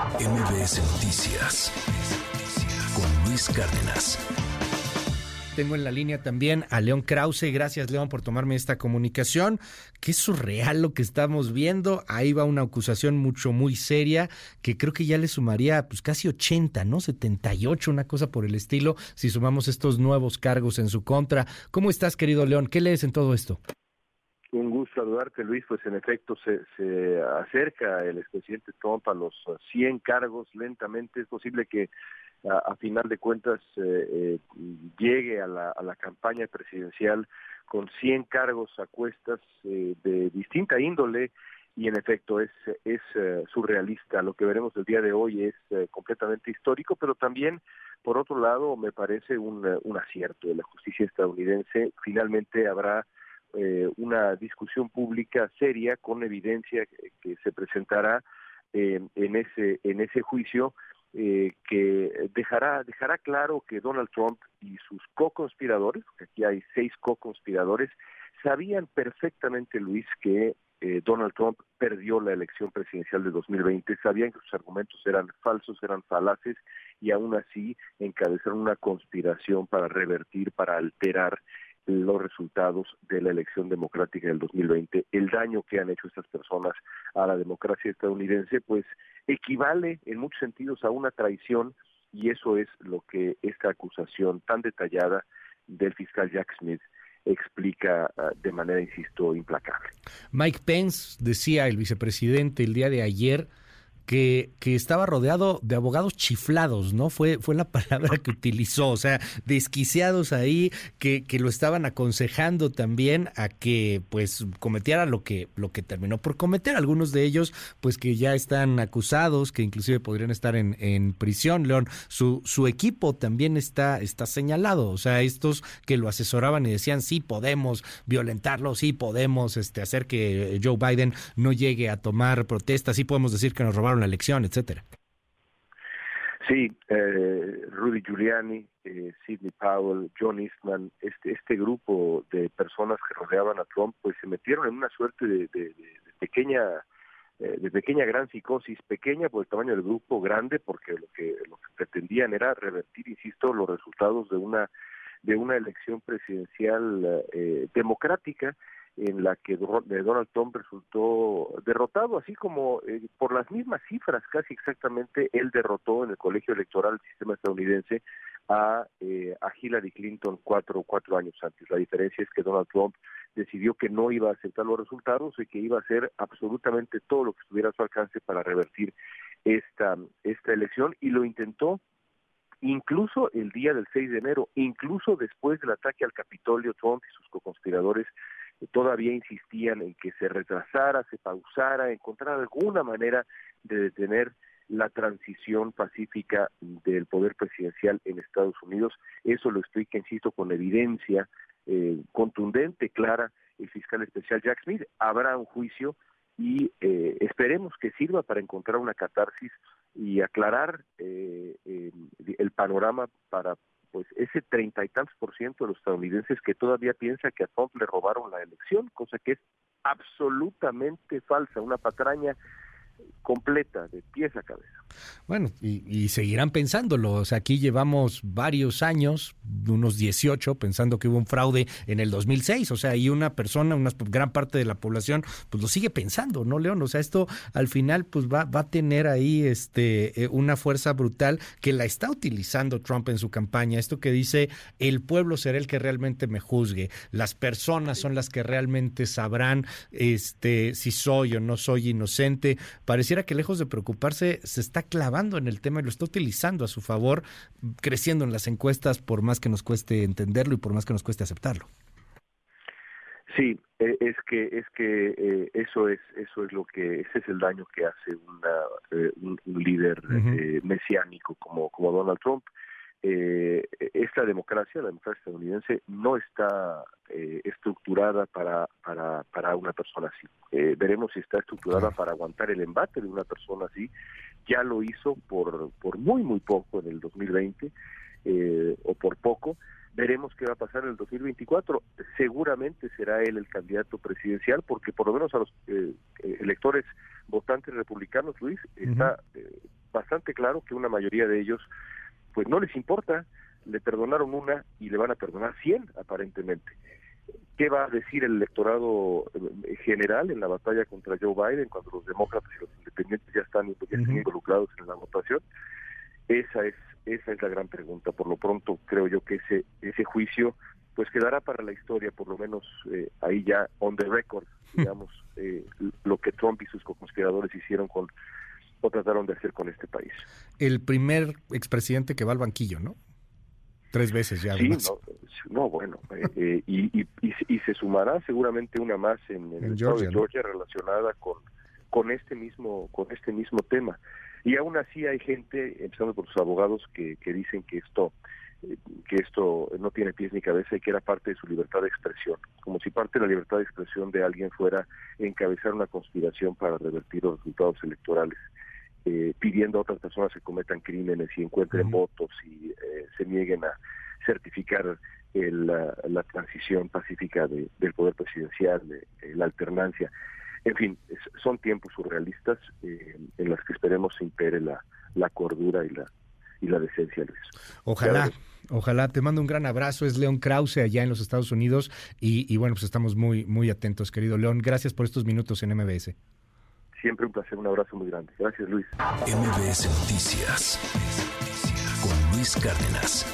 MBS Noticias con Luis Cárdenas. Tengo en la línea también a León Krause. Gracias, León, por tomarme esta comunicación. Qué surreal lo que estamos viendo. Ahí va una acusación mucho, muy seria, que creo que ya le sumaría pues casi 80, ¿no? 78, una cosa por el estilo, si sumamos estos nuevos cargos en su contra. ¿Cómo estás, querido León? ¿Qué lees en todo esto? Un gusto saludarte, Luis. Pues en efecto se, se acerca el expresidente Trump a los 100 cargos lentamente. Es posible que a, final de cuentas eh, eh, llegue a la, campaña presidencial con 100 cargos a cuestas eh, de distinta índole y en efecto es, es surrealista. Lo que veremos el día de hoy es completamente histórico, pero también, por otro lado, me parece un, un acierto de la justicia estadounidense. Finalmente habrá eh, una discusión pública seria con evidencia que, se presentará eh, en ese en ese juicio eh, que dejará dejará claro que Donald Trump y sus co-conspiradores, aquí hay seis co-conspiradores, sabían perfectamente, Luis, que Donald Trump perdió la elección presidencial de 2020, sabían que sus argumentos eran falsos, eran falaces y aún así encabezaron una conspiración para revertir, para alterar los resultados de la elección democrática del 2020, el daño que han hecho estas personas a la democracia estadounidense, pues equivale en muchos sentidos a una traición y eso es lo que esta acusación tan detallada del fiscal Jack Smith explica ah, de manera, insisto, implacable. Mike Pence, decía el vicepresidente el día de ayer, que, estaba rodeado de abogados chiflados, ¿no? Fue, fue la palabra que utilizó, o sea, desquiciados ahí, que, que lo estaban aconsejando también a que pues cometiera lo que, lo que terminó por cometer. Algunos de ellos, pues que ya están acusados, que inclusive podrían estar en, en prisión, León. Su, su equipo también está, está señalado, o sea, estos que lo asesoraban y decían, sí podemos violentarlo, sí podemos este, hacer que Joe Biden no llegue a tomar protestas, sí podemos decir que nos robaron la elección, etcétera. Sí, eh, Rudy Giuliani, eh, Sidney Powell, John Eastman, este, este grupo de personas que rodeaban a Trump, pues se metieron en una suerte de, pequeña eh, de pequeña gran psicosis, pequeña por el tamaño del grupo, grande porque lo que lo que pretendían era revertir, insisto, los resultados de una de una elección presidencial eh, democrática en la que Donald Trump resultó derrotado, así como eh, por las mismas cifras, casi exactamente, él derrotó en el colegio electoral del sistema estadounidense a, eh, a Hillary Clinton cuatro, cuatro años antes. La diferencia es que Donald Trump decidió que no iba a aceptar los resultados y que iba a hacer absolutamente todo lo que estuviera a su alcance para revertir esta, esta elección y lo intentó incluso el día del 6 de enero, incluso después del ataque al Capitolio, Trump y sus co-conspiradores todavía insistían en que se retrasara, se pausara, encontrar alguna manera de detener la transición pacífica del poder presidencial en Estados Unidos. Eso lo explica, insisto, con evidencia eh, contundente, clara, el fiscal especial Jack Smith. Habrá un juicio y eh, esperemos que sirva para encontrar una catarsis y aclarar eh, el panorama para pues ese treinta y tantos por ciento de los estadounidenses que todavía piensa que a Trump le robaron la elección, cosa que es absolutamente falsa, una patraña completa, de pies a cabeza. Bueno, y, seguirán pensándolo. O sea, aquí llevamos varios años, unos 18, pensando que hubo un fraude en el 2006. O sea, y una persona, una gran parte de la población, pues lo sigue pensando, ¿no, León? O sea, esto al final, pues va, va a tener ahí este, eh, una fuerza brutal que la está utilizando Trump en su campaña. Esto que dice, el pueblo será el que realmente me juzgue. Las personas son las que realmente sabrán este, si soy o no soy inocente. Pareciera que lejos de preocuparse, se está clavando en el tema y lo está utilizando a su favor, creciendo en las encuestas por más que nos cueste entenderlo y por más que nos cueste aceptarlo. Sí, e, es que es que eh, eso es eso es lo que ese es el daño que hace una, eh, un, líder eh, mesiánico como como Donald Trump. esta democracia, la democracia estadounidense, no está estructurada para, para, para una persona así. veremos si está estructurada para aguantar el embate de una persona así ya lo hizo por, por muy, muy poco en el 2020 eh, o por poco. Veremos qué va a pasar en el 2024. Seguramente será él el candidato presidencial porque por lo menos a los eh, electores votantes republicanos, Luis, está bastante claro que una mayoría de ellos pues no les importa, le perdonaron una y le van a perdonar 100 aparentemente. ¿Qué va a decir el electorado eh, general en la batalla contra Joe Biden cuando los demócratas y los independientes ya están, involucrados en la votación? Esa es esa es la gran pregunta. Por lo pronto creo yo que ese ese juicio pues quedará para la historia, por lo menos eh, ahí ya on the record, digamos, eh, lo que Trump y sus conspiradores hicieron con o trataron de hacer con este país. El primer expresidente que va al banquillo, ¿no? Tres veces ya. Sí, no, bueno, eh, eh, y, y, se sumará seguramente una más en, el Georgia, de Georgia relacionada con, con este mismo con este mismo tema. Y aún así hay gente, empezando por sus abogados, que, que dicen que esto eh, que esto no tiene pies ni cabeza y que era parte de su libertad de expresión, como si parte de la libertad de expresión de alguien fuera encabezar una conspiración para revertir los resultados electorales. Eh, pidiendo a otras personas que cometan crímenes y encuentren votos y eh, se nieguen a certificar la, transición pacífica del poder presidencial, de, la alternancia. En fin, son tiempos surrealistas eh, en los que esperemos se impere la, la cordura y la, y la decencia, Luis. Ojalá. Ojalá, te mando un gran abrazo. Es León Krause allá en los Estados Unidos y, y bueno, pues estamos muy, muy atentos, querido León. Gracias por estos minutos en MBS. Siempre un placer, un abrazo muy grande. Gracias, Luis. MBS Noticias con Luis Cárdenas.